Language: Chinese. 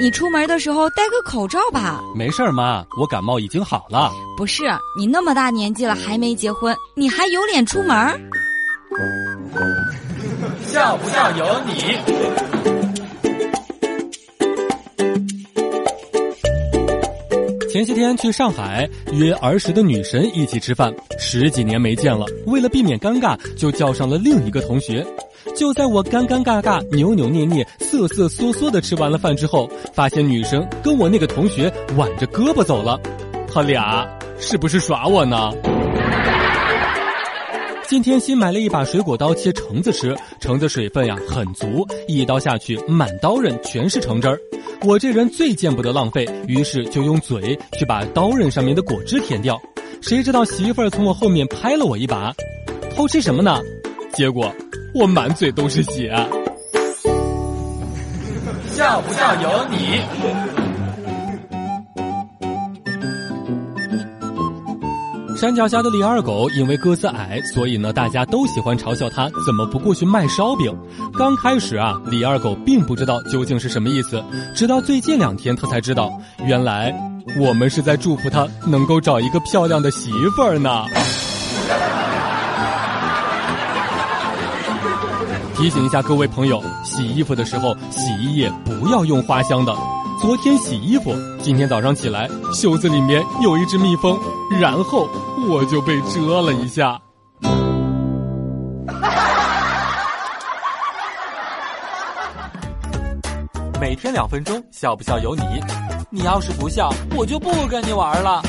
你出门的时候戴个口罩吧。没事儿，妈，我感冒已经好了。不是，你那么大年纪了还没结婚，你还有脸出门？笑不笑由你。前些天去上海约儿时的女神一起吃饭，十几年没见了，为了避免尴尬，就叫上了另一个同学。就在我尴尴尬尬、扭扭捏捏、瑟瑟缩缩的吃完了饭之后，发现女生跟我那个同学挽着胳膊走了，他俩是不是耍我呢？今天新买了一把水果刀切橙子吃，橙子水分呀很足，一刀下去满刀刃全是橙汁儿。我这人最见不得浪费，于是就用嘴去把刀刃上面的果汁舔掉。谁知道媳妇儿从我后面拍了我一把，偷吃什么呢？结果。我满嘴都是血，笑不笑由你。山脚下的李二狗因为个子矮，所以呢大家都喜欢嘲笑他怎么不过去卖烧饼。刚开始啊，李二狗并不知道究竟是什么意思，直到最近两天他才知道，原来我们是在祝福他能够找一个漂亮的媳妇儿呢。提醒一下各位朋友，洗衣服的时候，洗衣液不要用花香的。昨天洗衣服，今天早上起来，袖子里面有一只蜜蜂，然后我就被蛰了一下。每天两分钟，笑不笑由你。你要是不笑，我就不跟你玩了。